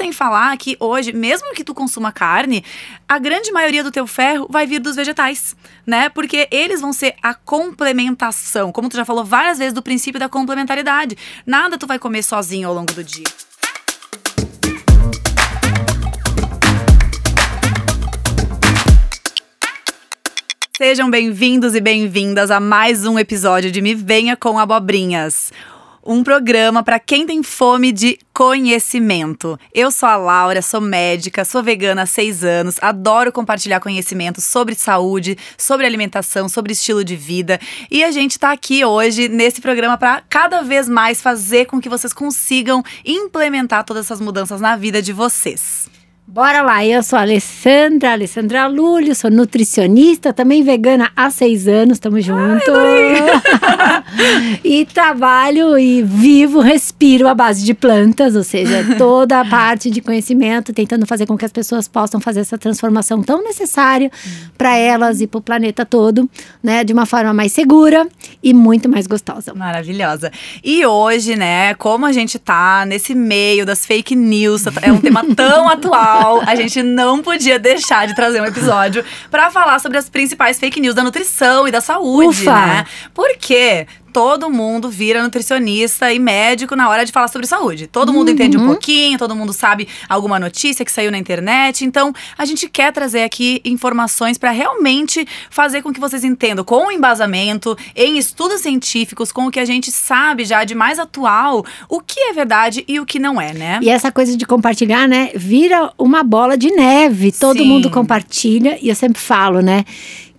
sem falar que hoje, mesmo que tu consuma carne, a grande maioria do teu ferro vai vir dos vegetais, né? Porque eles vão ser a complementação, como tu já falou várias vezes do princípio da complementaridade. Nada tu vai comer sozinho ao longo do dia. Sejam bem-vindos e bem-vindas a mais um episódio de Me Venha com Abobrinhas. Um programa para quem tem fome de conhecimento. Eu sou a Laura, sou médica, sou vegana há seis anos, adoro compartilhar conhecimento sobre saúde, sobre alimentação, sobre estilo de vida. E a gente está aqui hoje nesse programa para cada vez mais fazer com que vocês consigam implementar todas essas mudanças na vida de vocês. Bora lá, eu sou a Alessandra, Alessandra Lúlio, sou nutricionista, também vegana há seis anos, estamos juntos. e trabalho e vivo, respiro à base de plantas, ou seja, toda a parte de conhecimento, tentando fazer com que as pessoas possam fazer essa transformação tão necessária para elas e para o planeta todo, né, de uma forma mais segura e muito mais gostosa. Maravilhosa. E hoje, né, como a gente tá nesse meio das fake news, é um tema tão atual a gente não podia deixar de trazer um episódio para falar sobre as principais fake news da nutrição e da saúde, Ufa. né? Porque todo mundo vira nutricionista e médico na hora de falar sobre saúde. Todo mundo entende um pouquinho, todo mundo sabe alguma notícia que saiu na internet. Então, a gente quer trazer aqui informações para realmente fazer com que vocês entendam com embasamento, em estudos científicos, com o que a gente sabe já de mais atual, o que é verdade e o que não é, né? E essa coisa de compartilhar, né, vira uma bola de neve. Todo Sim. mundo compartilha e eu sempre falo, né,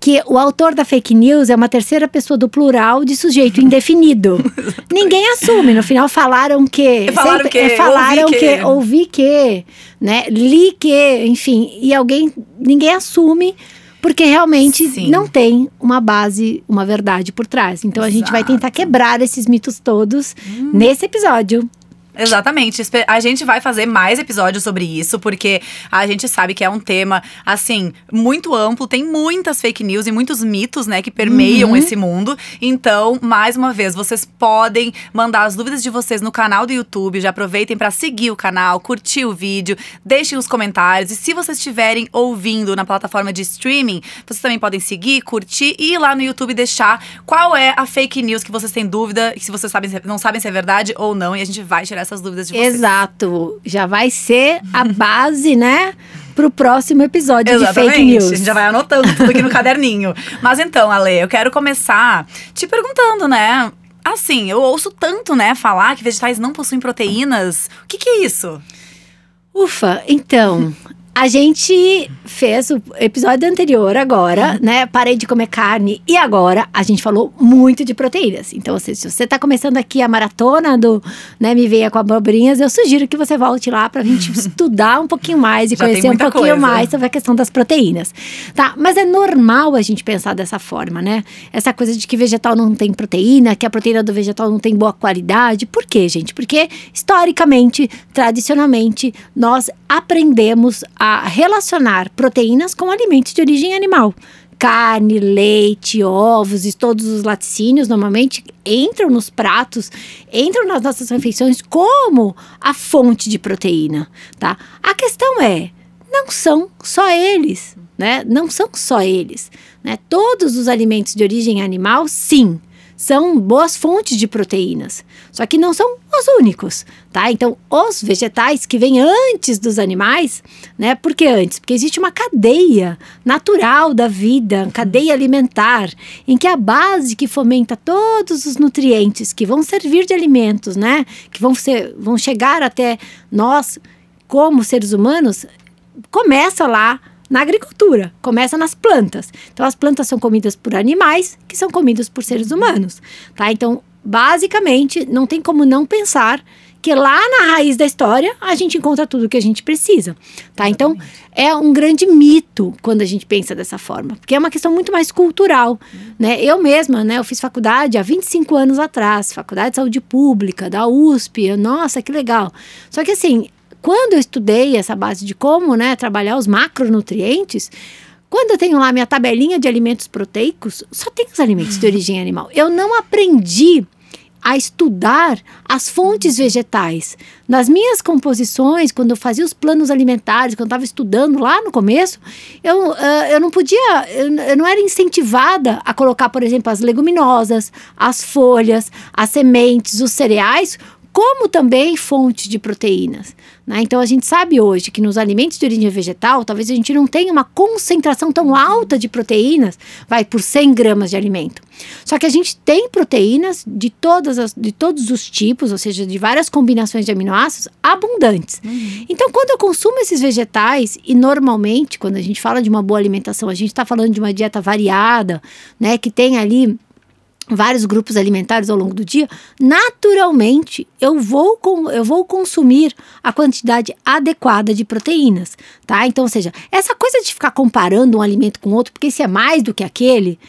que o autor da fake news é uma terceira pessoa do plural de sujeito indefinido. Ninguém assume. No final falaram que. Falaram que, é, falaram ouvi que, que. ouvi que, né? Li que, enfim. E alguém. Ninguém assume. Porque realmente Sim. não tem uma base, uma verdade por trás. Então a gente vai tentar Exato. quebrar esses mitos todos nesse episódio. Exatamente. A gente vai fazer mais episódios sobre isso, porque a gente sabe que é um tema, assim, muito amplo, tem muitas fake news e muitos mitos, né, que permeiam Uhum. esse mundo. Então, mais uma vez, vocês podem mandar as dúvidas de vocês no canal do YouTube. Já aproveitem para seguir o canal, curtir o vídeo, deixem os comentários. E se vocês estiverem ouvindo na plataforma de streaming, vocês também podem seguir, curtir e ir lá no YouTube deixar qual é a fake news que vocês têm dúvida, se vocês sabem, não sabem se é verdade ou não. E a gente vai tirar essas dúvidas de vocês. Exato. Já vai ser a base, né? Pro próximo episódio de Exatamente. fake news. A gente já vai anotando tudo aqui no caderninho. Mas então, Ale, eu quero começar te perguntando, né? Assim, eu ouço tanto, né, falar que vegetais não possuem proteínas. O que, que é isso? Ufa, então. A gente fez o episódio anterior agora, né? Parei de comer carne e agora a gente falou muito de proteínas. Então, se se você tá começando aqui a maratona do, né, Me Venha com Abobrinhas, eu sugiro que você volte lá pra gente estudar um pouquinho mais e Já conhecer um pouquinho coisa. mais sobre a questão das proteínas. Tá? Mas é normal a gente pensar dessa forma, né? Essa coisa de que vegetal não tem proteína, que a proteína do vegetal não tem boa qualidade. Por quê, gente? Porque historicamente, tradicionalmente, nós aprendemos a relacionar proteínas com alimentos de origem animal. Carne, leite, ovos e todos os laticínios normalmente entram nos pratos, entram nas nossas refeições como a fonte de proteína, tá? A questão é, não são só eles, né? Não são só eles, né? Todos os alimentos de origem animal, sim, são boas fontes de proteínas, só que não são os únicos, tá? Então, os vegetais que vêm antes dos animais, né? Por que antes? Porque existe uma cadeia natural da vida, cadeia alimentar, em que a base que fomenta todos os nutrientes que vão servir de alimentos, né? Que vão ser, vão chegar até nós como seres humanos, começa lá na agricultura, começa nas plantas. Então as plantas são comidas por animais que são comidos por seres humanos, tá? Então, basicamente, não tem como não pensar que lá na raiz da história a gente encontra tudo que a gente precisa, tá? Então, é um grande mito quando a gente pensa dessa forma, porque é uma questão muito mais cultural, né? Eu mesma, né, eu fiz faculdade há 25 anos atrás, faculdade de saúde pública, da USP, eu, nossa, que legal. Só que assim, quando eu estudei essa base de como, né, trabalhar os macronutrientes, quando eu tenho lá minha tabelinha de alimentos proteicos, só tem os alimentos de origem animal. Eu não aprendi a estudar as fontes vegetais. Nas minhas composições, quando eu fazia os planos alimentares, quando eu estava estudando lá no começo, eu, uh, eu não podia, eu, eu não era incentivada a colocar, por exemplo, as leguminosas, as folhas, as sementes, os cereais como também fonte de proteínas. Né? Então a gente sabe hoje que nos alimentos de origem vegetal, talvez a gente não tenha uma concentração tão alta de proteínas, vai por 100 gramas de alimento. Só que a gente tem proteínas de, todas as, de todos os tipos, ou seja, de várias combinações de aminoácidos abundantes. Uhum. Então, quando eu consumo esses vegetais, e normalmente, quando a gente fala de uma boa alimentação, a gente está falando de uma dieta variada, né, que tem ali vários grupos alimentares ao longo do dia, naturalmente eu vou, com, eu vou consumir a quantidade adequada de proteínas, tá? Então, ou seja, essa coisa de ficar comparando um alimento com outro, porque esse é mais do que aquele,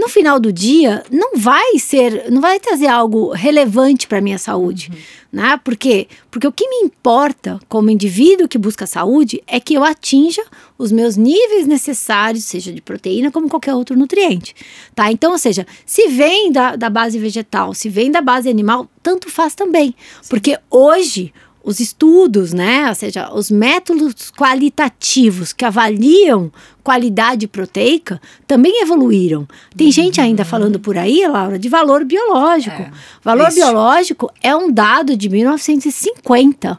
no final do dia não vai ser, não vai trazer algo relevante para minha saúde, uhum. né? Por quê? Porque o que me importa como indivíduo que busca saúde é que eu atinja os meus níveis necessários, seja de proteína como qualquer outro nutriente, tá? Então, ou seja, se vem da, da base vegetal, se vem da base animal, tanto faz também, Sim. porque hoje os estudos, né, ou seja, os métodos qualitativos que avaliam qualidade proteica também evoluíram. Tem uhum. gente ainda falando por aí, Laura, de valor biológico. É, valor isso. biológico é um dado de 1950.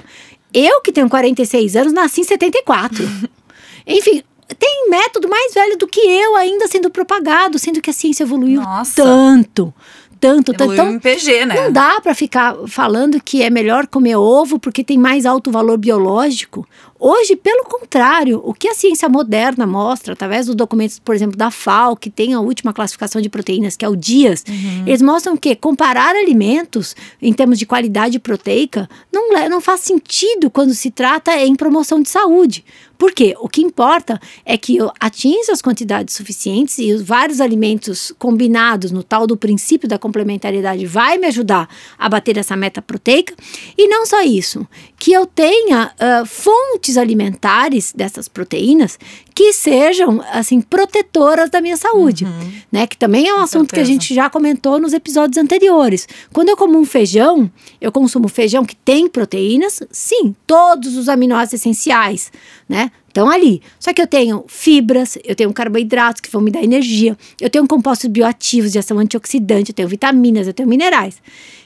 Eu que tenho 46 anos nasci em 74. Enfim, tem método mais velho do que eu ainda sendo propagado, sendo que a ciência evoluiu Nossa. tanto tanto, tanto. Então, PG, né? Não dá para ficar falando que é melhor comer ovo porque tem mais alto valor biológico. Hoje, pelo contrário, o que a ciência moderna mostra, através dos documentos, por exemplo, da FAO, que tem a última classificação de proteínas, que é o DIAS, uhum. eles mostram que comparar alimentos em termos de qualidade proteica não, não faz sentido quando se trata em promoção de saúde. Por quê? O que importa é que eu atinja as quantidades suficientes e os vários alimentos combinados no tal do princípio da complementariedade vai me ajudar a bater essa meta proteica. E não só isso, que eu tenha uh, fontes alimentares dessas proteínas que sejam assim protetoras da minha saúde, uhum. né? Que também é um Com assunto certeza. que a gente já comentou nos episódios anteriores. Quando eu como um feijão, eu consumo feijão que tem proteínas, sim, todos os aminoácidos essenciais, né? Estão ali. Só que eu tenho fibras, eu tenho carboidratos que vão me dar energia, eu tenho compostos bioativos de ação antioxidante, eu tenho vitaminas, eu tenho minerais.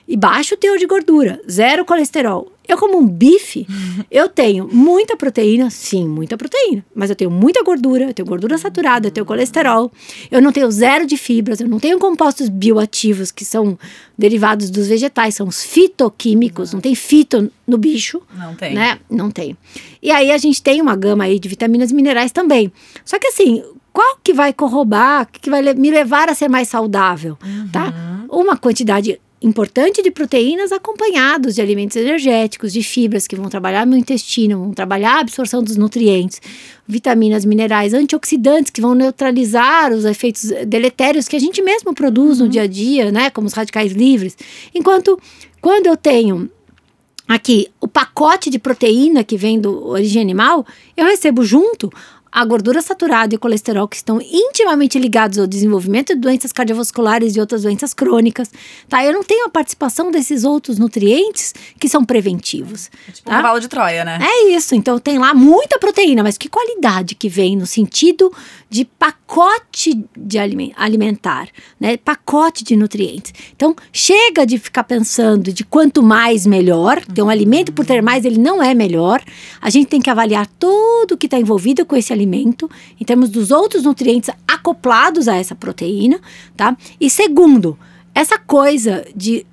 E baixo teor de gordura, zero colesterol. Eu como um bife, eu tenho muita proteína, sim, muita proteína, mas eu tenho muita gordura, eu tenho gordura saturada, eu tenho colesterol, eu não tenho zero de fibras, eu não tenho compostos bioativos que são derivados dos vegetais, são os fitoquímicos, não tem fito no bicho. Não tem. Né? Não tem. E aí a gente tem uma gama aí de vitaminas e minerais também. Só que assim, qual que vai corrobar, que vai me levar a ser mais saudável, tá? uhum. tá? Uma quantidade importante de proteínas acompanhados de alimentos energéticos, de fibras que vão trabalhar no intestino, vão trabalhar a absorção dos nutrientes, vitaminas, minerais, antioxidantes que vão neutralizar os efeitos deletérios que a gente mesmo produz no uhum. dia a dia, né, como os radicais livres. Enquanto quando eu tenho aqui o pacote de proteína que vem do origem animal, eu recebo junto a gordura saturada e o colesterol que estão intimamente ligados ao desenvolvimento de doenças cardiovasculares e outras doenças crônicas, tá? Eu não tenho a participação desses outros nutrientes que são preventivos. É tipo tá? um cavalo de Troia, né? É isso. Então tem lá muita proteína, mas que qualidade que vem no sentido de pacote de alimentar, né? Pacote de nutrientes. Então chega de ficar pensando de quanto mais melhor. Tem um alimento por ter mais, ele não é melhor. A gente tem que avaliar tudo que está envolvido com esse alimento, em termos dos outros nutrientes acoplados a essa proteína, tá? E segundo, essa coisa de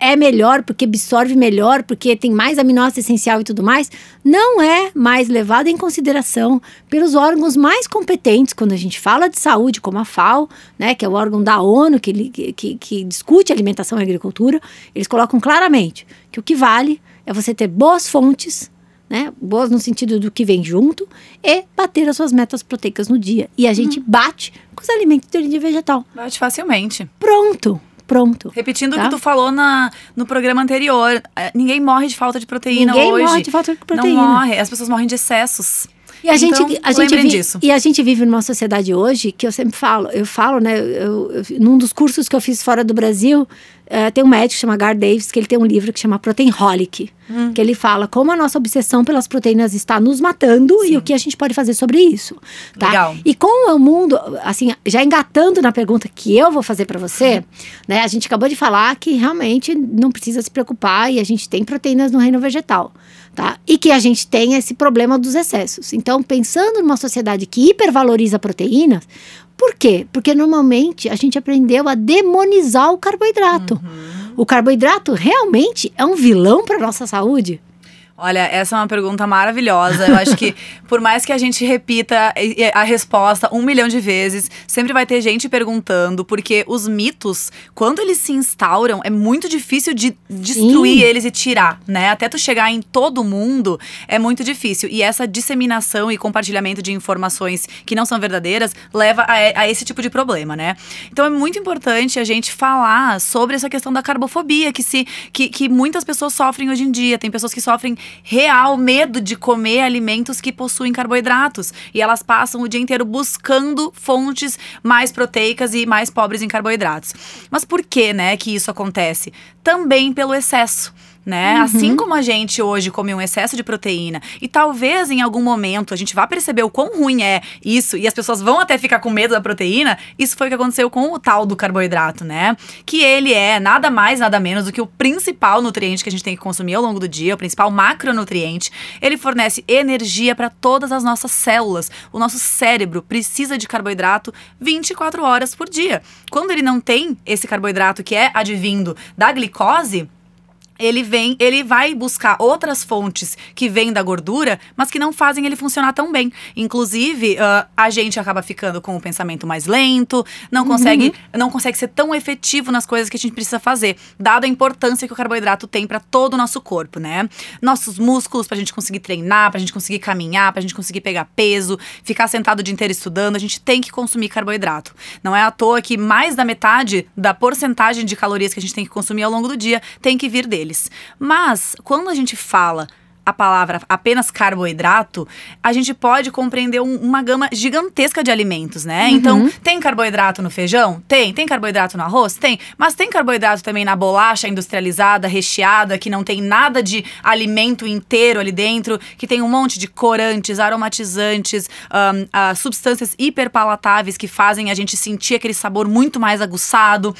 é melhor porque absorve melhor, porque tem mais aminoácido essencial e tudo mais, não é mais levada em consideração pelos órgãos mais competentes quando a gente fala de saúde, como a FAO, né, que é o órgão da ONU que, que, que discute alimentação e agricultura. Eles colocam claramente que o que vale é você ter boas fontes né? Boas no sentido do que vem junto e bater as suas metas proteicas no dia. E a gente uhum. bate com os alimentos de origem vegetal. Bate facilmente. Pronto. Pronto. Repetindo tá? o que tu falou na, no programa anterior, é, ninguém morre de falta de proteína ninguém hoje. Ninguém morre de falta de proteína. Não morre, as pessoas morrem de excessos. E a então, gente, a gente vi, disso. E a gente vive numa sociedade hoje que eu sempre falo, eu falo, né? Eu, eu, num dos cursos que eu fiz fora do Brasil, Uh, tem um médico que chama Gar Davis, que ele tem um livro que chama Proteinholic, hum. que ele fala como a nossa obsessão pelas proteínas está nos matando Sim. e o que a gente pode fazer sobre isso, tá? Legal. E com o mundo, assim, já engatando na pergunta que eu vou fazer para você, né? A gente acabou de falar que realmente não precisa se preocupar e a gente tem proteínas no reino vegetal, tá? E que a gente tem esse problema dos excessos. Então, pensando numa sociedade que hipervaloriza proteínas, por quê? Porque normalmente a gente aprendeu a demonizar o carboidrato. Uhum. O carboidrato realmente é um vilão para nossa saúde? Olha, essa é uma pergunta maravilhosa. Eu acho que, por mais que a gente repita a resposta um milhão de vezes, sempre vai ter gente perguntando, porque os mitos, quando eles se instauram, é muito difícil de destruir Sim. eles e tirar, né? Até tu chegar em todo mundo, é muito difícil. E essa disseminação e compartilhamento de informações que não são verdadeiras leva a, a esse tipo de problema, né? Então é muito importante a gente falar sobre essa questão da carbofobia, que, se, que, que muitas pessoas sofrem hoje em dia. Tem pessoas que sofrem real medo de comer alimentos que possuem carboidratos. E elas passam o dia inteiro buscando fontes mais proteicas e mais pobres em carboidratos. Mas por que, né, que isso acontece? Também pelo excesso né? Uhum. Assim como a gente hoje come um excesso de proteína e talvez em algum momento a gente vá perceber o quão ruim é isso e as pessoas vão até ficar com medo da proteína, isso foi o que aconteceu com o tal do carboidrato, né? Que ele é nada mais, nada menos do que o principal nutriente que a gente tem que consumir ao longo do dia, o principal macronutriente. Ele fornece energia para todas as nossas células. O nosso cérebro precisa de carboidrato 24 horas por dia. Quando ele não tem esse carboidrato que é advindo da glicose, ele vem, ele vai buscar outras fontes que vêm da gordura, mas que não fazem ele funcionar tão bem. Inclusive, uh, a gente acaba ficando com o pensamento mais lento, não uhum. consegue, não consegue ser tão efetivo nas coisas que a gente precisa fazer, dada a importância que o carboidrato tem para todo o nosso corpo, né? Nossos músculos para a gente conseguir treinar, para a gente conseguir caminhar, para a gente conseguir pegar peso, ficar sentado o dia inteiro estudando, a gente tem que consumir carboidrato. Não é à toa que mais da metade da porcentagem de calorias que a gente tem que consumir ao longo do dia tem que vir dele Mas quando a gente fala a palavra apenas carboidrato, a gente pode compreender um, uma gama gigantesca de alimentos, né? Uhum. Então, tem carboidrato no feijão? Tem. Tem carboidrato no arroz? Tem. Mas tem carboidrato também na bolacha industrializada, recheada, que não tem nada de alimento inteiro ali dentro, que tem um monte de corantes, aromatizantes, um, uh, substâncias hiperpalatáveis que fazem a gente sentir aquele sabor muito mais aguçado.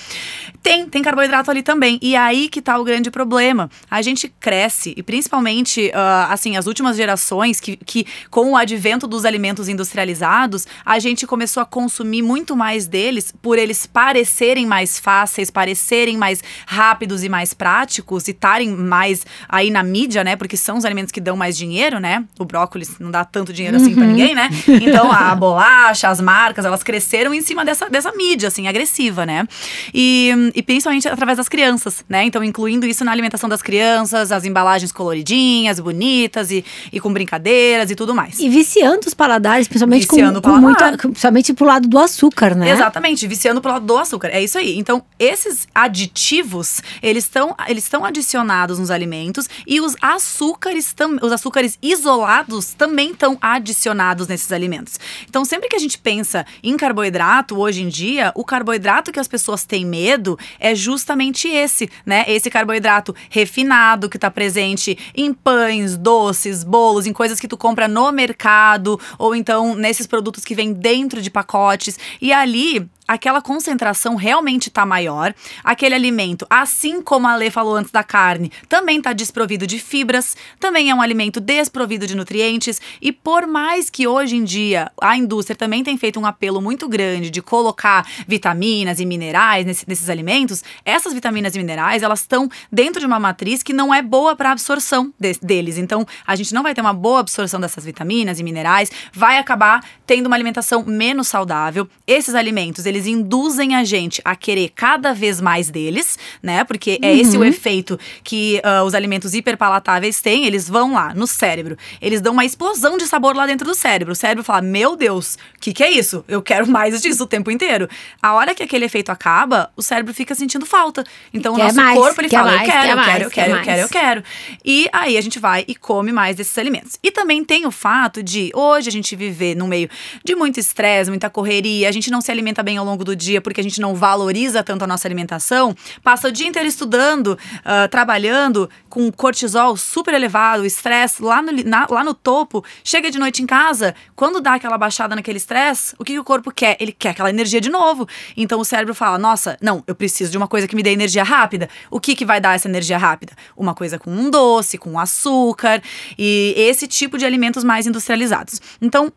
Tem, tem carboidrato ali também. E aí que tá o grande problema. A gente cresce, e principalmente uh, assim, as últimas gerações, que, que com o advento dos alimentos industrializados, a gente começou a consumir muito mais deles por eles parecerem mais fáceis, parecerem mais rápidos e mais práticos e estarem mais aí na mídia, né? Porque são os alimentos que dão mais dinheiro, né? O brócolis não dá tanto dinheiro assim uhum. para ninguém, né? Então a bolacha, as marcas, elas cresceram em cima dessa, dessa mídia, assim, agressiva, né? E, e principalmente através das crianças, né? Então, incluindo isso na alimentação das crianças, as embalagens coloridinhas, bonitas e, e com brincadeiras e tudo mais. E viciando os paladares, principalmente viciando com, com muito, principalmente pro lado do açúcar, né? Exatamente, viciando pro lado do açúcar. É isso aí. Então, esses aditivos, eles estão eles estão adicionados nos alimentos e os açúcares tam, os açúcares isolados também estão adicionados nesses alimentos. Então, sempre que a gente pensa em carboidrato hoje em dia, o carboidrato que as pessoas têm medo é justamente esse, né? Esse carboidrato refinado que está presente em pães pães, doces, bolos, em coisas que tu compra no mercado, ou então nesses produtos que vêm dentro de pacotes. E ali aquela concentração realmente está maior. Aquele alimento, assim como a Lê falou antes da carne, também está desprovido de fibras, também é um alimento desprovido de nutrientes. E por mais que hoje em dia a indústria também tem feito um apelo muito grande de colocar vitaminas e minerais nesse, nesses alimentos, essas vitaminas e minerais elas estão dentro de uma matriz que não é boa para absorção de, deles. Então a gente não vai ter uma boa absorção dessas vitaminas e minerais, vai acabar tendo uma alimentação menos saudável. Esses alimentos eles eles induzem a gente a querer cada vez mais deles, né? Porque é uhum. esse o efeito que uh, os alimentos hiperpalatáveis têm. Eles vão lá no cérebro, eles dão uma explosão de sabor lá dentro do cérebro. O cérebro fala: Meu Deus, o que, que é isso? Eu quero mais disso o tempo inteiro. A hora que aquele efeito acaba, o cérebro fica sentindo falta. Então quer o nosso mais, corpo ele fala: mais, Eu quero, eu quero, eu quero, eu quero, eu quero. E aí a gente vai e come mais desses alimentos. E também tem o fato de hoje a gente viver no meio de muito estresse, muita correria, a gente não se alimenta bem ao longo do dia porque a gente não valoriza tanto a nossa alimentação, passa o dia inteiro estudando, uh, trabalhando, com cortisol super elevado, estresse lá no, na, lá no topo, chega de noite em casa, quando dá aquela baixada naquele estresse, o que, que o corpo quer? Ele quer aquela energia de novo. Então o cérebro fala: nossa, não, eu preciso de uma coisa que me dê energia rápida. O que, que vai dar essa energia rápida? Uma coisa com um doce, com açúcar e esse tipo de alimentos mais industrializados. Então,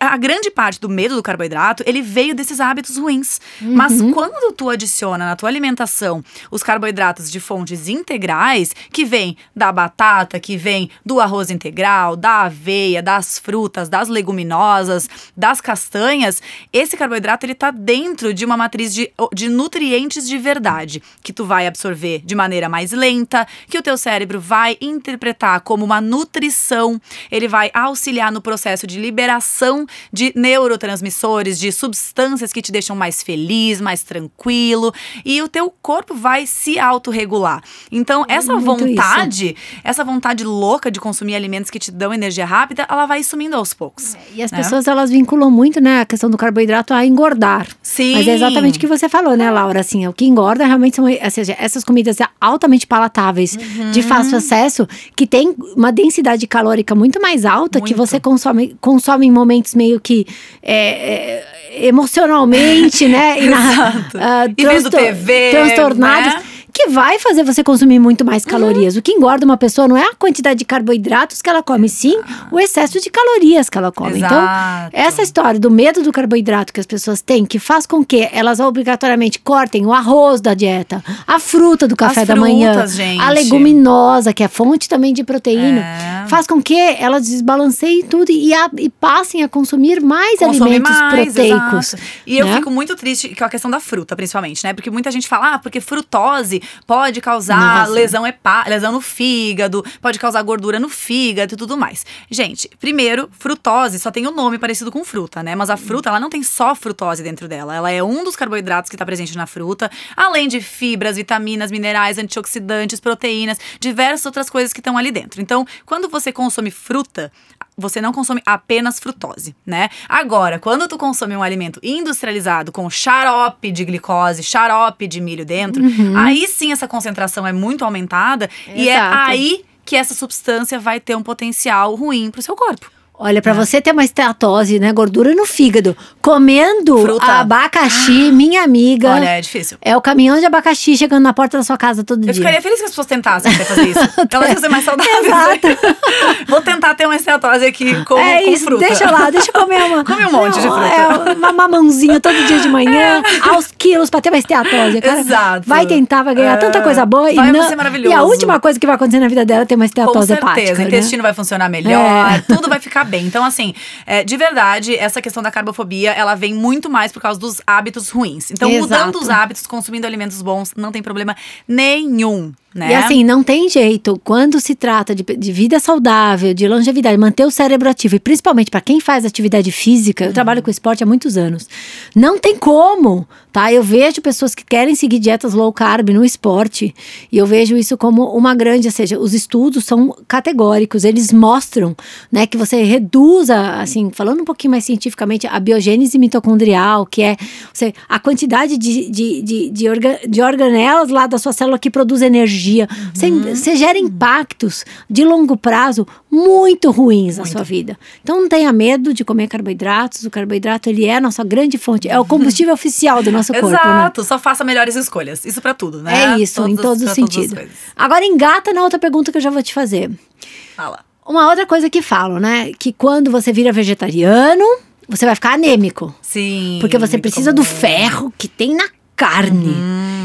a grande parte do medo do carboidrato, ele veio desses hábitos ruins. Uhum. Mas quando tu adiciona na tua alimentação os carboidratos de fontes integrais, que vem da batata, que vem do arroz integral, da aveia, das frutas, das leguminosas, das castanhas, esse carboidrato ele tá dentro de uma matriz de, de nutrientes de verdade, que tu vai absorver de maneira mais lenta, que o teu cérebro vai interpretar como uma nutrição, ele vai auxiliar no processo de liberação de neurotransmissores, de substâncias que te deixam mais feliz, mais tranquilo, e o teu corpo vai se autorregular. Então, é essa vontade, isso. essa vontade louca de consumir alimentos que te dão energia rápida, ela vai sumindo aos poucos. É, e as né? pessoas, elas vinculam muito, né, a questão do carboidrato a engordar. Sim. Mas é exatamente o que você falou, né, Laura? Assim, o que engorda realmente são, ou seja, essas comidas altamente palatáveis, uhum. de fácil acesso, que tem uma densidade calórica muito mais alta, muito. que você consome, consome em momentos meio que é, é, emocionalmente, né? E, na, uh, e vendo TV, transtornados. Né? Que vai fazer você consumir muito mais calorias. Uhum. O que engorda uma pessoa não é a quantidade de carboidratos que ela come, sim o excesso de calorias que ela come. Então, Exato. Então, essa história do medo do carboidrato que as pessoas têm, que faz com que elas obrigatoriamente cortem o arroz da dieta, a fruta do café as da frutas, manhã, gente. a leguminosa, que é fonte também de proteína, é. faz com que elas desbalanceiem tudo e, a, e passem a consumir mais Consome alimentos mais, proteicos. Exato. E né? eu fico muito triste com a questão da fruta, principalmente, né? Porque muita gente fala, ah, porque frutose pode causar lesão, hepa, lesão no fígado, pode causar gordura no fígado e tudo mais. Gente, primeiro, frutose só tem o um nome parecido com fruta, né? Mas a fruta, ela não tem só frutose dentro dela. Ela é um dos carboidratos que está presente na fruta, além de fibras, vitaminas, minerais, antioxidantes, proteínas, diversas outras coisas que estão ali dentro. Então, quando você consome fruta, você não consome apenas frutose, né? Agora, quando tu consome um alimento industrializado com xarope de glicose, xarope de milho dentro, uhum. aí sim essa concentração é muito aumentada Exato. e é aí que essa substância vai ter um potencial ruim para o seu corpo. Olha, para é. você ter uma esteatose, né, gordura no fígado, comendo Fruta. abacaxi, ah. minha amiga. Olha, é difícil. É o caminhão de abacaxi chegando na porta da sua casa todo eu dia. Eu ficaria feliz que as pessoas tentassem fazer isso. Elas iam ser mais saudáveis. Exato. Vou tentar ter uma esteatose aqui com, é com isso, fruta. Deixa lá, deixa eu comer uma. Come um monte de fruta. É, uma mamãozinha todo dia de manhã, é. aos quilos pra ter uma esteatose. Cara, Exato. Vai tentar, vai ganhar é. tanta coisa boa. Vai e não, ser maravilhoso. E a última coisa que vai acontecer na vida dela é ter uma esteatose com certeza. hepática. O né? intestino vai funcionar melhor, é. tudo vai ficar bem. Então, assim, é, de verdade, essa questão da carbofobia, ela vem muito mais por causa dos hábitos ruins. Então, Exato. mudando os hábitos, consumindo alimentos bons, não tem problema nenhum. Né? E assim, não tem jeito. Quando se trata de, de, vida saudável, de longevidade, manter o cérebro ativo, e principalmente para quem faz atividade física, eu uhum. trabalho com esporte há muitos anos. Não tem como, tá? Eu vejo pessoas que querem seguir dietas low carb no esporte, e eu vejo isso como uma grande, ou seja, os estudos são categóricos, eles mostram, né, que você reduza, assim, falando um pouquinho mais cientificamente, a biogênese mitocondrial, que é você, a quantidade de, de, de, de, de organelas lá da sua célula que produz energia energia. Você, uhum. você gera impactos de longo prazo muito ruins muito. na sua vida. Então não tenha medo de comer carboidratos. O carboidrato ele é a nossa grande fonte, é o combustível oficial do nosso corpo. Né? Exato, né? só faça melhores escolhas. Isso para tudo, né? É isso, todos, em todos os sentidos. Agora engata na outra pergunta que eu já vou te fazer. Fala. Uma outra coisa que falam, né? Que quando você vira vegetariano, você vai ficar anêmico. Sim. Porque você precisa comum. do ferro que tem na carne.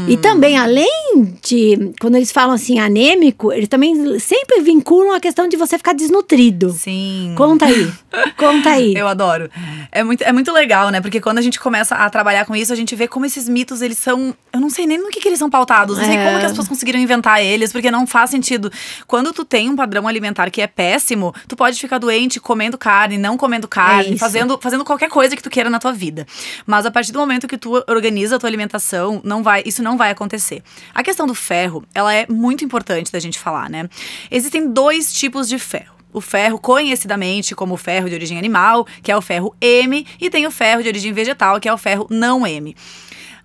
E também, além de, quando eles falam assim, anêmico, eles também sempre vinculam a questão de você ficar desnutrido. Sim. Conta aí. Conta aí. Eu adoro. É muito, é muito legal, né? Porque quando a gente começa a trabalhar com isso, a gente vê como esses mitos, eles são. Eu não sei nem no que, que eles são pautados. Não sei como que as pessoas conseguiram inventar eles, porque não faz sentido. Quando tu tem um padrão alimentar que é péssimo, tu pode ficar doente comendo carne, não comendo carne, é fazendo, fazendo qualquer coisa que tu queira na tua vida. Mas a partir do momento que tu organiza a tua alimentação, não vai, isso não vai acontecer. A questão do ferro, ela é muito importante da gente falar, né? Existem dois tipos de ferro. O ferro, conhecidamente como ferro de origem animal, que é o ferro M, e tem o ferro de origem vegetal, que é o ferro não M.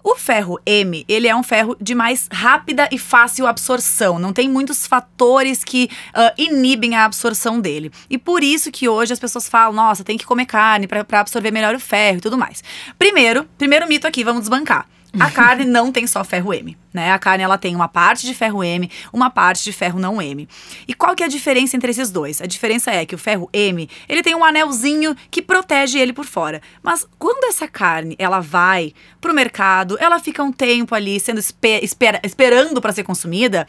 O ferro M, ele é um ferro de mais rápida e fácil absorção. Não tem muitos fatores que uh, inibem a absorção dele. E por isso que hoje as pessoas falam, nossa, tem que comer carne para absorver melhor o ferro e tudo mais. Primeiro, primeiro mito aqui, vamos desbancar. A carne não tem só ferro M, né? A carne ela tem uma parte de ferro M, uma parte de ferro não M. E qual que é a diferença entre esses dois? A diferença é que o ferro M, ele tem um anelzinho que protege ele por fora. Mas quando essa carne, ela vai pro mercado, ela fica um tempo ali sendo esper espera esperando para ser consumida,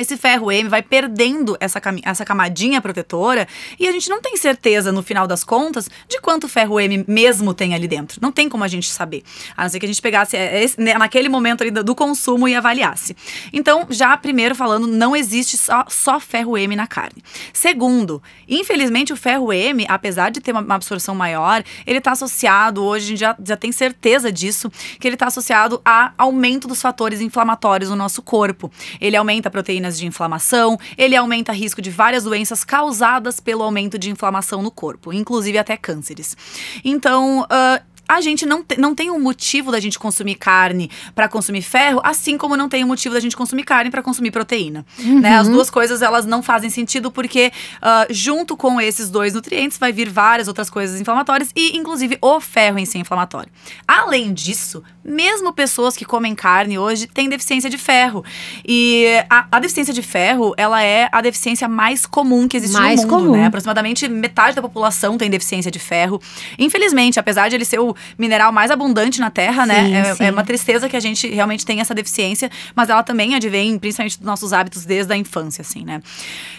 esse ferro M vai perdendo essa, essa camadinha protetora e a gente não tem certeza, no final das contas, de quanto ferro M mesmo tem ali dentro. Não tem como a gente saber. A não ser que a gente pegasse é, esse, né, naquele momento ali do consumo e avaliasse. Então, já primeiro falando, não existe só, só ferro M na carne. Segundo, infelizmente o ferro M, apesar de ter uma, absorção maior, ele está associado, hoje a gente já, já tem certeza disso, que ele está associado a aumento dos fatores inflamatórios no nosso corpo. Ele aumenta de inflamação, ele aumenta risco de várias doenças causadas pelo aumento de inflamação no corpo, inclusive até cânceres. Então, uh, a gente não, te, não tem um motivo da gente consumir carne para consumir ferro, assim como não tem um motivo da gente consumir carne para consumir proteína. Uhum. Né? As duas coisas elas não fazem sentido porque uh, junto com esses dois nutrientes vai vir várias outras coisas inflamatórias e inclusive o ferro em si é inflamatório. Além disso, mesmo pessoas que comem carne hoje têm deficiência de ferro e a, a deficiência de ferro ela é a deficiência mais comum que existe mais no mundo, comum. né? Aproximadamente metade da população tem deficiência de ferro. Infelizmente, apesar de ele ser o mineral mais abundante na Terra, né? sim, né? É, é, uma tristeza que a gente realmente tem essa deficiência, mas ela também advém principalmente dos nossos hábitos desde a infância, assim, né?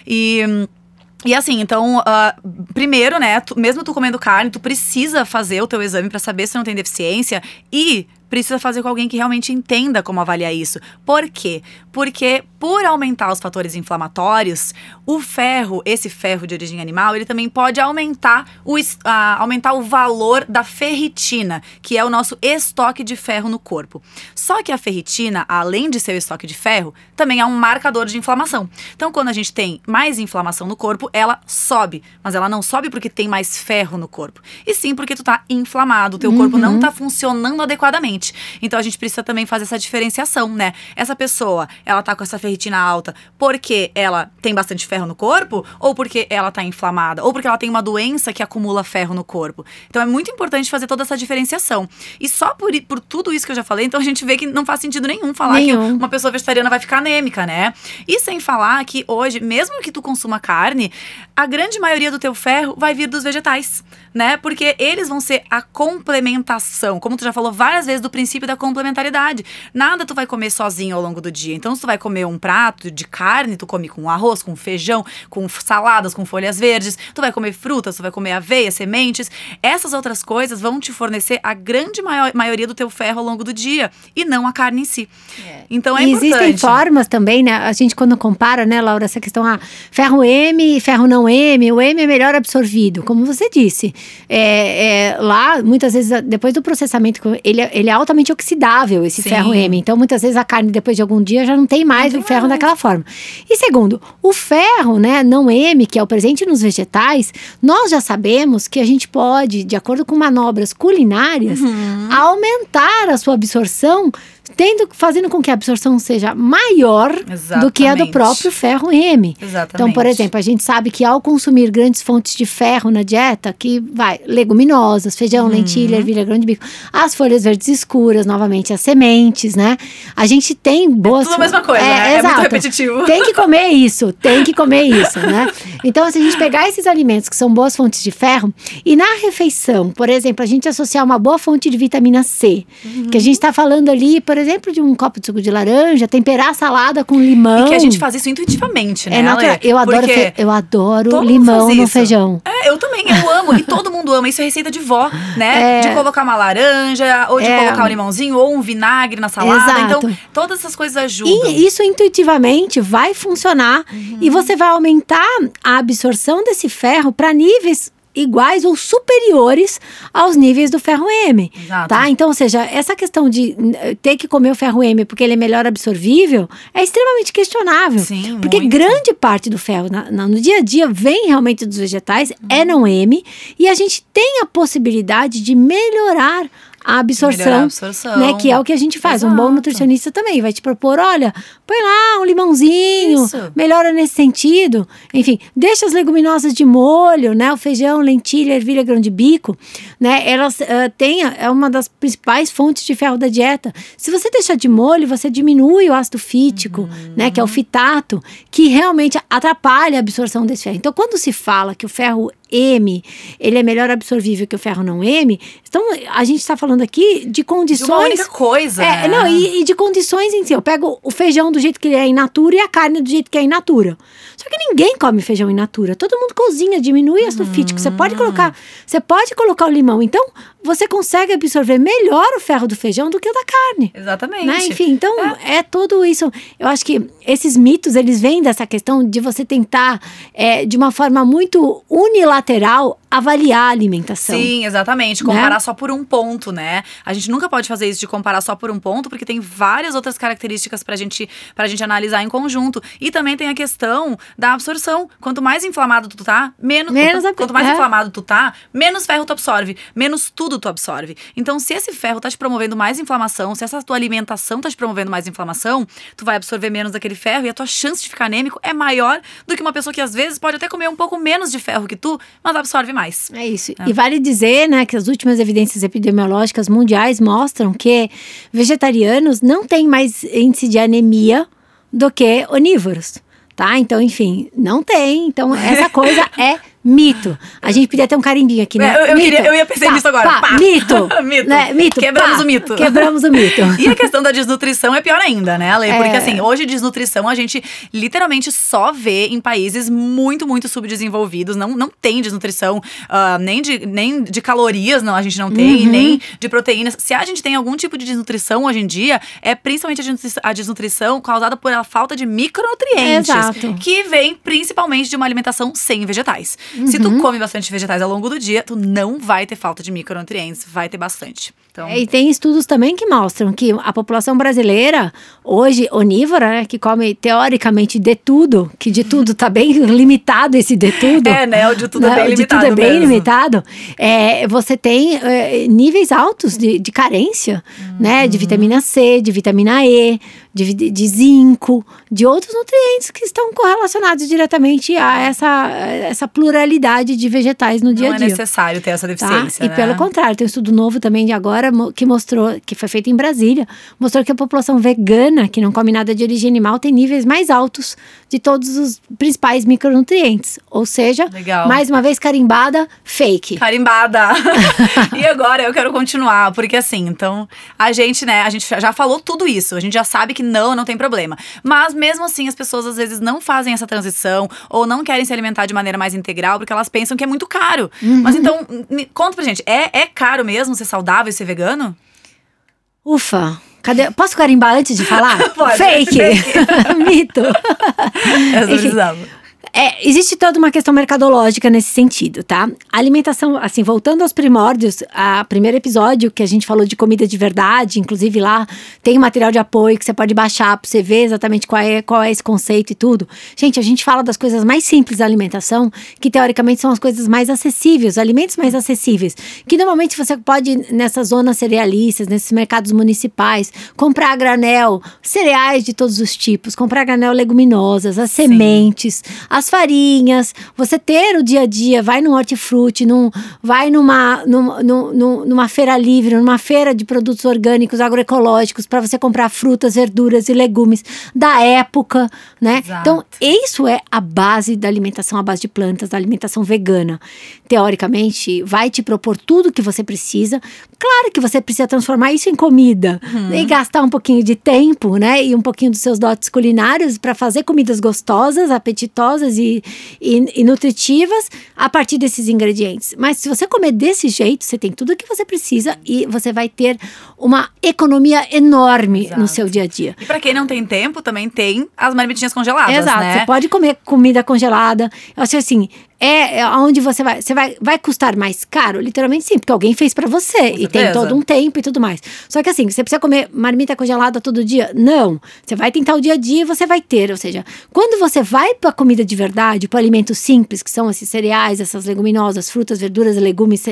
E. E assim, então, uh, primeiro, né, tu, mesmo tu comendo carne, tu precisa fazer o teu exame para saber se não tem deficiência e precisa fazer com alguém que realmente entenda como avaliar isso. Por quê? Porque por aumentar os fatores inflamatórios, o ferro, esse ferro de origem animal, ele também pode aumentar o, uh, aumentar o valor da ferritina, que é o nosso estoque de ferro no corpo. Só que a ferritina, além de ser o estoque de ferro, também é um marcador de inflamação. Então, quando a gente tem mais inflamação no corpo, ela sobe. Mas ela não sobe porque tem mais ferro no corpo. E sim porque tu tá inflamado, o teu uhum. corpo não uhum. tá funcionando adequadamente. Então a gente precisa também fazer essa diferenciação, né? Essa pessoa, ela tá com essa ferritina alta porque ela tem bastante ferro no corpo ou porque ela tá inflamada ou porque ela tem uma doença que acumula ferro no corpo. Então é muito importante fazer toda essa diferenciação. E só por, por tudo isso que eu já falei, então a gente vê que não faz sentido nenhum falar nenhum. que uma pessoa vegetariana vai ficar anêmica, né? E sem falar que hoje, mesmo que tu consuma carne, a grande maioria do teu ferro vai vir dos vegetais, né? Porque eles vão ser a complementação, como tu já falou várias vezes do princípio da complementaridade. Nada tu vai comer sozinho ao longo do dia. Então, se tu vai comer um prato de carne, tu come com arroz, com feijão, com saladas, com folhas verdes, tu vai comer frutas, tu vai comer aveia, sementes. Essas outras coisas vão te fornecer a grande maior, maioria do teu ferro ao longo do dia e não a carne em si. É. Então é e importante. Existem formas também, né? A gente quando compara, né, Laura, essa questão ah, ferro M e ferro não M, o M é melhor absorvido, como você disse. É, é, lá, muitas vezes, depois do processamento, ele, é, ele é altamente oxidável, esse Sim. ferro M. Então, muitas vezes a carne, depois de algum dia, já não tem mais não o ferro mais. daquela forma. E segundo, o ferro, né, não M, que é o presente nos vegetais, nós já sabemos que a gente pode, de acordo com manobras culinárias, uhum. aumentar a sua absorção tendo, fazendo com que a absorção seja maior Exatamente. do que a do próprio ferro M. Exatamente. Então, por exemplo, a gente sabe que ao consumir grandes fontes de ferro na dieta, que vai leguminosas, feijão, uhum. lentilha, ervilha, grão de bico, as folhas verdes escuras, novamente as sementes, né? A gente tem boas. É tudo a mesma coisa, é, né? É muito repetitivo. Tem que comer isso, tem que comer isso, né? Então, se a gente pegar esses alimentos que são boas fontes de ferro e na refeição, por exemplo, a gente associar uma boa fonte de vitamina C, uhum. que a gente está falando ali, por exemplo, de um copo de suco de laranja, temperar a salada com limão. E que a gente faz isso intuitivamente, né? É natural. Eu adoro, fe... eu adoro limão no feijão. É, eu também, eu amo. e todo mundo ama. Isso é receita de vó, né? É... De colocar uma laranja, ou de é... colocar um limãozinho, ou um vinagre na salada. Exato. Então, todas essas coisas ajudam. E isso intuitivamente vai funcionar. Uhum. E você vai aumentar a absorção desse ferro para níveis iguais ou superiores aos níveis do ferro M, Exato. tá? Então, ou seja, essa questão de ter que comer o ferro M porque ele é melhor absorvível é extremamente questionável. Sim, porque muito. grande parte do ferro na- na- no dia a dia vem realmente dos vegetais, é não M, e a gente tem a possibilidade de melhorar a absorção, a absorção. né? Que é o que a gente faz. Um bom Exato. nutricionista também vai te propor, olha, põe lá um limãozinho, Isso. melhora nesse sentido. Enfim, deixa as leguminosas de molho, né? O feijão, lentilha, ervilha, grão de bico, né? Elas ah, têm, é uma das principais fontes de ferro da dieta. Se você deixar de molho, você diminui o ácido fítico, né? Que é o fitato, que realmente atrapalha a absorção desse ferro. Então, quando se fala que o ferro M, ele é melhor absorvível que o ferro não M, então a gente está falando aqui de De condições uma única coisa. é, né? não, e, e de condições em si. Eu pego o feijão do jeito que ele é in natura e a carne do jeito que é in natura. Só que ninguém come feijão in natura. Todo mundo cozinha, diminui ácido fítico. Você pode colocar, você pode colocar o limão. Então, você consegue absorver melhor o ferro do feijão do que o da carne. Exatamente. Né? Enfim, então é. tudo isso. Eu acho que esses mitos eles vêm dessa questão de você tentar, é, de uma forma muito unilateral, avaliar a alimentação. Sim, exatamente. Né? Comparar só por um ponto, né? A gente nunca pode fazer isso de comparar só por um ponto, porque tem várias outras características pra gente, pra gente analisar em conjunto. E também tem a questão da absorção. Quanto mais inflamado tu tá, menos. Menos ab- quanto mais é. inflamado tu tá, menos ferro tu absorve, menos tudo tu absorve. Então, se esse ferro tá te promovendo mais inflamação, se essa tua alimentação tá te promovendo mais inflamação, tu vai absorver menos daquele ferro e a tua chance de ficar anêmico é maior do que uma pessoa que às vezes pode até comer um pouco menos de ferro que tu, mas absorve mais. É isso. E vale dizer, né, que as últimas evidências epidemiológicas mundiais mostram que vegetarianos não têm mais índice de anemia do que onívoros, tá? Então, enfim, não tem. Então, essa coisa é mito. A gente podia ter um carimbinho aqui, né? É, eu- eu queria- eu ia pensar nisso agora. pá, Pá. Mito. Mito. Né? Mito. Quebramos pá. o mito. Quebramos o mito. E a questão da desnutrição é pior ainda, né, Ale? Porque É. assim, hoje desnutrição a gente literalmente só vê em países muito, muito subdesenvolvidos. Não, não tem desnutrição ah, nem, de, nem de calorias, não, a gente não tem, Uhum. nem de proteínas. Se a gente tem algum tipo de desnutrição hoje em dia, é principalmente a desnutrição causada por a falta de micronutrientes. Exato. Que vem principalmente de uma alimentação sem vegetais. Se Uhum. tu come bastante vegetais ao longo do dia, tu não vai ter falta de micronutrientes, vai ter bastante. Então, É, E tem estudos também que mostram que a população brasileira, hoje onívora, né, que come teoricamente de tudo, que de tudo tá bem limitado esse de tudo. É, né? O de tudo é né, bem o de limitado tudo é bem mesmo. limitado. É, você tem é, níveis altos de, de carência, né? Uhum. De vitamina C, de vitamina E, de, de zinco, de outros nutrientes que estão correlacionados diretamente a essa, essa pluralidade de vegetais no dia não a é dia. necessário ter essa Tá? deficiência. E né? pelo contrário, tem um estudo novo também de agora que mostrou, que foi feito em Brasília, mostrou que a população vegana, que não come nada de origem animal, tem níveis mais altos de todos os principais micronutrientes. Ou seja, Legal. mais uma vez carimbada, fake. Carimbada. e agora eu quero continuar, porque assim, então, a gente, né, a gente já falou tudo isso, a gente já sabe que não, não tem problema. Mas mesmo assim, as pessoas às vezes não fazem essa transição ou não querem se alimentar de maneira mais integral porque elas pensam que é muito caro. Uhum. Mas então, me, conta pra gente, é, é caro mesmo ser saudável e ser vegano? Ufa! Cadê? Posso carimbar antes de falar? Pode. Fake! Mito! Enfim, precisava. É, existe toda uma questão mercadológica nesse sentido, tá? A alimentação, assim, voltando aos primórdios, a primeiro episódio que a gente falou de comida de verdade, inclusive lá tem material de apoio que você pode baixar pra você ver exatamente qual é, qual é esse conceito e tudo. Gente, a gente fala das coisas mais simples da alimentação, que teoricamente são as coisas mais acessíveis, os alimentos mais acessíveis, que normalmente você pode, nessas zonas cerealistas, nesses mercados municipais, comprar a granel, cereais de todos os tipos, comprar a granel leguminosas, as sementes, as farinhas, você ter o dia a dia, vai num hortifruti, num, vai numa, numa, num- numa feira livre, numa feira de produtos orgânicos, agroecológicos, para você comprar frutas, verduras e legumes da época, né? Exato. Então, isso é a base da alimentação à base de plantas, da alimentação vegana. Teoricamente, vai te propor tudo que você precisa. Claro que você precisa transformar isso em comida e gastar um pouquinho de tempo, né? E um pouquinho dos seus dotes culinários para fazer comidas gostosas, apetitosas e, e, e nutritivas a partir desses ingredientes. Mas se você comer desse jeito, você tem tudo o que você precisa e você vai ter uma economia enorme no Exato. seu dia a dia. E pra quem não tem tempo, também tem as marmitinhas congeladas, Exato, né? você pode comer comida congelada. Eu acho assim, é, é onde você vai, você vai, vai custar mais caro? Literalmente sim, porque alguém fez para você e tem todo um tempo e tudo mais. Só que assim, você precisa comer marmita congelada todo dia? Não. Você vai tentar o dia a dia e você vai ter. Ou seja, quando você vai para comida de verdade, para alimentos simples, que são esses cereais, essas leguminosas, frutas, verduras, legumes,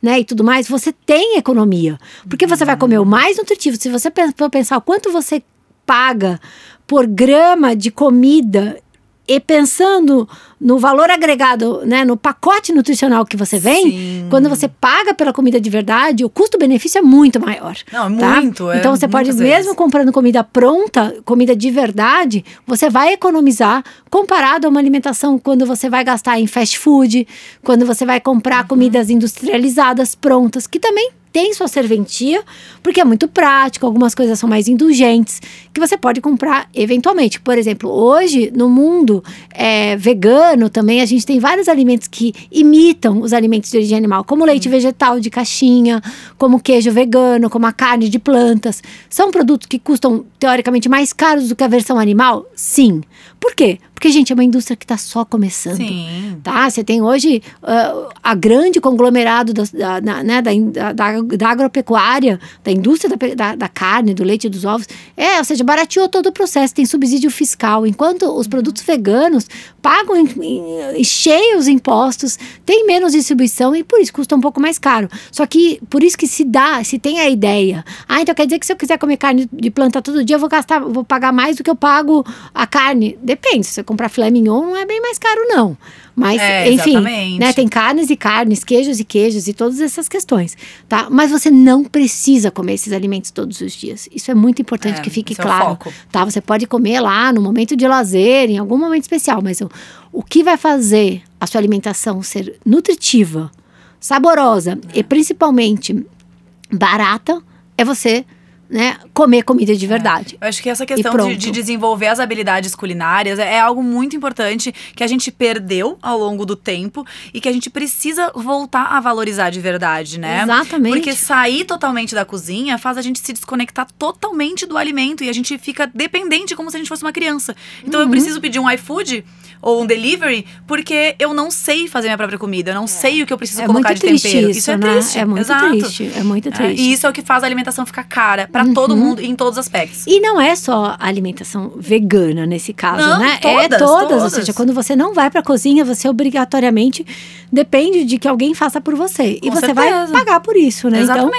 né, e tudo mais, você tem economia. Porque você vai comer o mais nutritivo. Se você for pensar o quanto você paga por grama de comida e pensando no valor agregado, né, no pacote nutricional que você vem, Sim. quando você paga pela comida de verdade, o custo-benefício é muito maior. Não, é tá? muito, é então você pode, muitas mesmo vezes. comprando comida pronta, comida de verdade, você vai economizar comparado a uma alimentação quando você vai gastar em fast food, quando você vai comprar Uhum. comidas industrializadas prontas, que também tem sua serventia, porque é muito prático, algumas coisas são mais indulgentes, que você pode comprar eventualmente. Por exemplo, hoje, no mundo é, vegano também, a gente tem vários alimentos que imitam os alimentos de origem animal, como leite vegetal de caixinha, como queijo vegano, como a carne de plantas. São produtos que custam, teoricamente, mais caros do que a versão animal? Sim. Por quê? Porque, gente, é uma indústria que está só começando Sim. tá? Você tem hoje ah, a grande conglomerado da, da, né, da, in- da, da- da agropecuária, da indústria da, da, da carne, do leite e dos ovos. É, ou seja, barateou todo o processo, tem subsídio fiscal. Enquanto os produtos veganos pagam em, em- em cheios impostos, tem menos distribuição e por isso custa um pouco mais caro. Só que por isso que se dá, se tem a ideia. Ah, então quer dizer que se eu quiser comer carne de planta todo dia, eu vou gastar, vou pagar mais do que eu pago a carne. Depende, se você comprar filé mignon, não é bem mais caro, não. Mas, É, enfim, exatamente. né, tem carnes e carnes, queijos e queijos e todas essas questões, tá? Mas você não precisa comer esses alimentos todos os dias. Isso é muito importante É, que fique é claro, tá? Você pode comer lá no momento de lazer, em algum momento especial, mas o, o que vai fazer a sua alimentação ser nutritiva, saborosa e principalmente barata é você, né, comer comida de verdade. Eu acho que essa questão de, de desenvolver as habilidades culinárias é, é algo muito importante que a gente perdeu ao longo do tempo e que a gente precisa voltar a valorizar de verdade, né? Exatamente. Porque sair totalmente da cozinha faz a gente se desconectar totalmente do alimento e a gente fica dependente como se a gente fosse uma criança. Então Uhum. eu preciso pedir um iFood ou um delivery porque eu não sei fazer minha própria comida, eu não sei o que eu preciso É colocar de triste tempero. isso, é né? triste. É muito Exato. triste, é muito É, triste. e isso é o que faz a alimentação ficar cara pra todo mundo em todos os aspectos. E não é só a alimentação vegana nesse caso, Não, né? é todas, todas, ou todas. seja, quando você não vai pra cozinha, você obrigatoriamente depende de que alguém faça por você. e Com você certeza. vai pagar por isso, né? Então,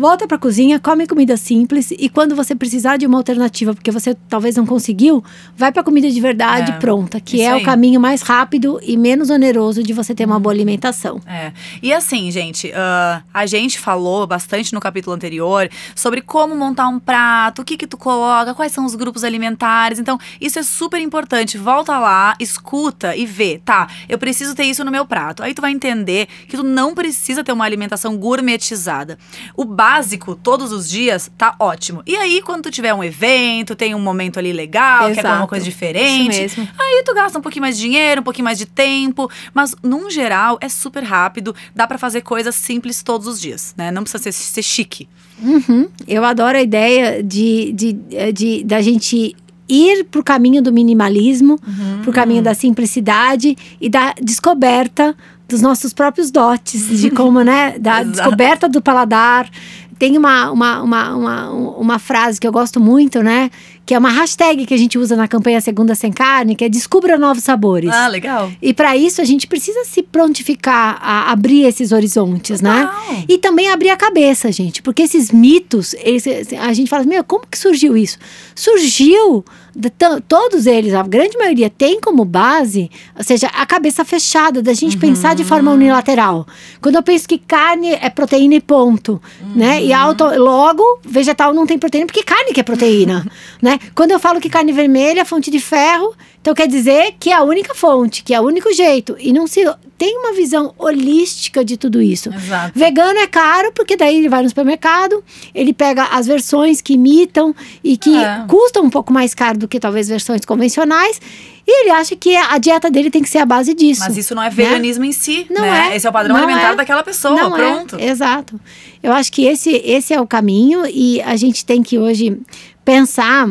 Volta pra cozinha, come comida simples e quando você precisar de uma alternativa, porque você talvez não conseguiu, vai pra comida de verdade É, pronta, que é aí. o caminho mais rápido e menos oneroso de você ter uma boa alimentação. É. E assim, gente, ah, a gente falou bastante no capítulo anterior sobre como montar um prato, o que que tu coloca, quais são os grupos alimentares. Então, isso é super importante. Volta lá, escuta e vê, tá? Eu preciso ter isso no meu prato. Aí tu vai entender que tu não precisa ter uma alimentação gourmetizada. O básico, todos os dias, tá ótimo. E aí, quando tu tiver um evento, tem um momento ali legal, quer comer uma Exato. coisa diferente. Aí tu gasta um pouquinho mais de dinheiro, um pouquinho mais de tempo, mas num geral é super rápido, dá pra fazer coisas simples todos os dias, né? Não precisa ser, ser chique. Uhum. Eu adoro a ideia de, de, eh, de, da gente ir pro caminho do minimalismo, pro caminho da simplicidade e da descoberta dos nossos próprios dotes, de como, né, da descoberta do paladar. Tem uma, uma, uma, uma, uma frase que eu gosto muito, né? Que é uma hashtag que a gente usa na campanha Segunda Sem Carne, que é Descubra Novos Sabores. Ah, legal. E para isso a gente precisa se prontificar a abrir esses horizontes, né? Total. E também abrir a cabeça, gente, porque esses mitos, eles, a gente fala, meu, como que surgiu isso? Surgiu, todos eles, a grande maioria tem como base, ou seja, a cabeça fechada, da gente pensar de forma unilateral. Quando eu penso que carne é proteína e ponto, né? E auto, logo, vegetal não tem proteína, porque carne que é proteína, né? Quando eu falo que carne vermelha é fonte de ferro, então quer dizer que é a única fonte, que é o único jeito. E não se tem uma visão holística de tudo isso. Exato. Vegano é caro, porque daí ele vai no supermercado, ele pega as versões que imitam e que É. custam um pouco mais caro do que talvez versões convencionais, e ele acha que a dieta dele tem que ser a base disso. Mas isso não é né? veganismo em si, Não né? é. Esse é o padrão Não alimentar é. daquela pessoa, Não é, pronto. exato. Eu acho que esse, esse é o caminho e a gente tem que hoje pensar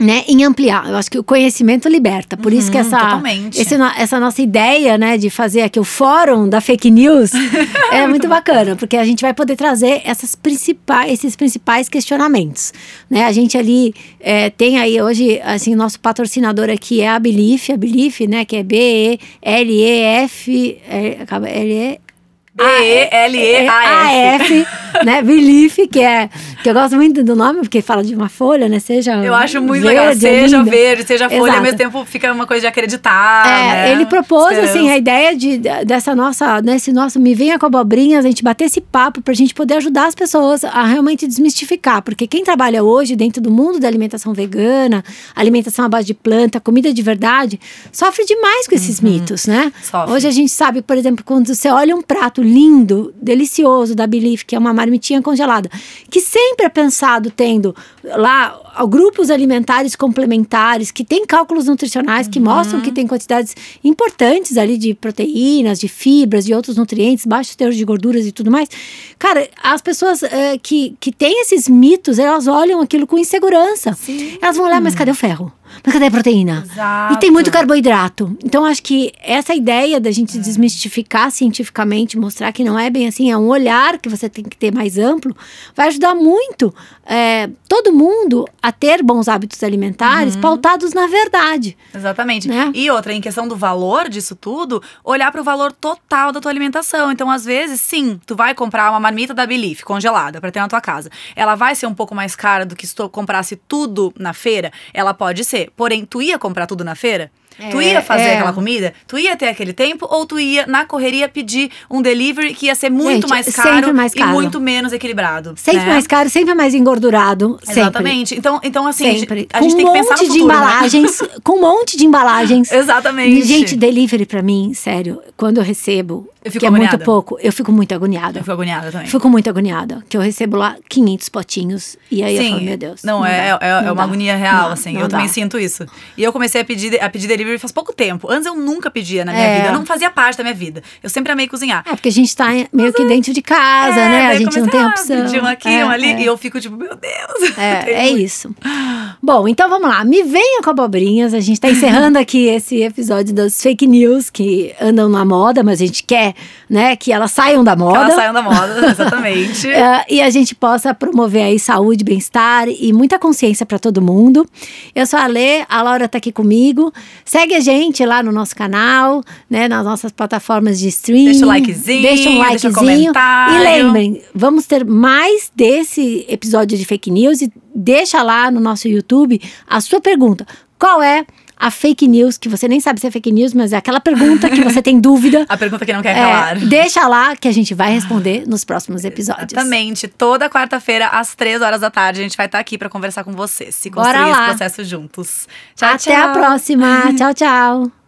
né, em ampliar. Eu acho que o conhecimento liberta. Por isso que Uhum, essa, esse essa nossa ideia, né, de fazer aqui o fórum da fake news é muito bacana, porque a gente vai poder trazer essas principais, esses principais questionamentos, né? A gente ali é, tem aí hoje, assim, nosso patrocinador aqui é a Belief, a Belief, né, que é B E L E F, é, L E B-E-L-E-A-F. AF, né? Belief, que é. Que eu gosto muito do nome, porque fala de uma folha, né? Seja. Eu acho muito verde, legal. Seja linda. verde, seja folha, ao Exato. mesmo tempo fica uma coisa de acreditar. É, né? ele propôs Esperança. assim a ideia de dessa nossa, desse nosso me venha com abobrinhas, a gente bater esse papo pra gente poder ajudar as pessoas a realmente desmistificar, porque quem trabalha hoje dentro do mundo da alimentação vegana, alimentação à base de planta, comida de verdade, sofre demais com esses mitos, né? Uhum. Sofre. Hoje a gente sabe, por exemplo, quando você olha um prato lindo, delicioso da Belief, que é uma marmitinha congelada, que sempre é pensado tendo lá grupos alimentares complementares, que tem cálculos nutricionais que mostram que tem quantidades importantes ali de proteínas, de fibras, de outros nutrientes, baixos teores de gorduras e tudo mais. Cara, as pessoas eh, que, que têm esses mitos, elas olham aquilo com insegurança. Sim. Elas vão olhar, mas cadê o ferro? Mas cadê a proteína? Exato. E tem muito carboidrato. Então, acho que essa ideia da gente desmistificar cientificamente, mostrar que não é bem assim, é um olhar que você tem que ter mais amplo, vai ajudar muito é, todo mundo a ter bons hábitos alimentares pautados na verdade. Exatamente. Né? E outra, em questão do valor disso tudo, olhar para o valor total da tua alimentação. Então, às vezes, sim, tu vai comprar uma marmita da Belief congelada para ter na tua casa. Ela vai ser um pouco mais cara do que se tu comprasse tudo na feira? Ela pode ser. Porém, tu ia comprar tudo na feira? Tu É, ia fazer é. aquela comida? Tu ia ter aquele tempo? Ou tu ia, na correria, pedir um delivery que ia ser muito Gente, mais caro, mais e caro. muito menos equilibrado? Sempre né? mais caro, sempre mais engordurado. Sempre. Exatamente. Então, então assim, Sempre. a com gente um tem que pensar no monte de futuro, né? embalagens. Com um monte de embalagens. Exatamente. Gente, delivery pra mim, sério, quando eu recebo, Eu que é muito agoniada. pouco, eu fico muito agoniada. Eu fico agoniada também. Fico muito agoniada. Que eu recebo lá 500 potinhos. E aí eu Sim, falo, meu Deus. Não, é, dá, é, é não uma dá, agonia real, não, assim. não eu dá. também sinto isso. E eu comecei a pedir, a pedir delivery faz pouco tempo. Antes eu nunca pedia na minha É. vida. Não fazia parte da minha vida. Eu sempre amei cozinhar. É, porque a gente tá meio que dentro de casa, É, né? A gente não tem ah, opção. Pedir um aqui, É, um ali. é. E eu fico tipo, meu Deus. É, é isso. Bom, então vamos lá. Me venha com abobrinhas. A gente tá encerrando aqui esse episódio das fake news que andam na moda, mas a gente quer, né, que elas saiam da Que moda. elas saiam da moda, exatamente. É, e a gente possa promover aí saúde, bem-estar e muita consciência para todo mundo. Eu sou a Lê, a Laura tá aqui comigo. Segue a gente lá no nosso canal, né, nas nossas plataformas de streaming. Deixa o likezinho, Deixa um deixa um likezinho. comentário. e lembrem, vamos ter mais desse episódio de fake news e deixa lá no nosso YouTube a sua pergunta. Qual é a fake news que você nem sabe se é fake news, mas é aquela pergunta que você tem dúvida. A pergunta que não quer É, calar. deixa lá que a gente vai responder nos próximos episódios. Exatamente. Toda quarta-feira, às três horas da tarde, a gente vai estar aqui pra conversar com vocês. Se Bora construir lá. esse processo juntos. Tchau, Até tchau. a próxima. tchau, tchau.